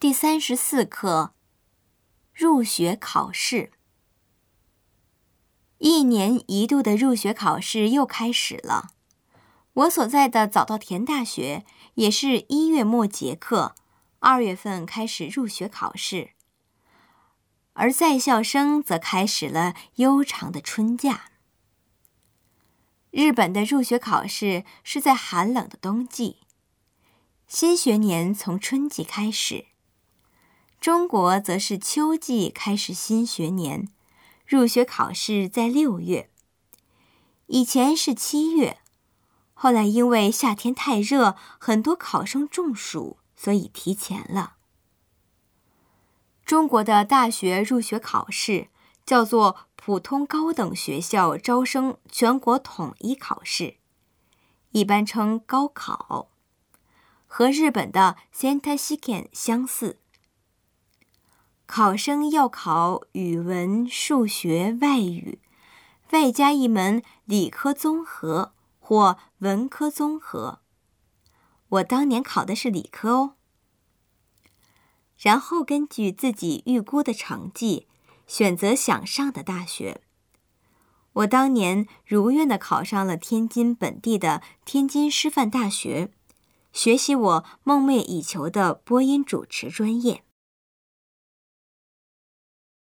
第三十四课：入学考试。一年一度的入学考试又开始了。我所在的早稻田大学也是一月末结课，二月份开始入学考试，而在校生则开始了悠长的春假。日本的入学考试是在寒冷的冬季，新学年从春季开始。中国则是秋季开始新学年，入学考试在六月。以前是七月，后来因为夏天太热，很多考生中暑，所以提前了。中国的大学入学考试叫做普通高等学校招生全国统一考试，一般称高考，和日本的 Sentasiken 相似。考生要考语文、数学、外语，外加一门理科综合或文科综合。我当年考的是理科哦。然后根据自己预估的成绩，选择想上的大学。我当年如愿的考上了天津本地的天津师范大学，学习我梦寐以求的播音主持专业。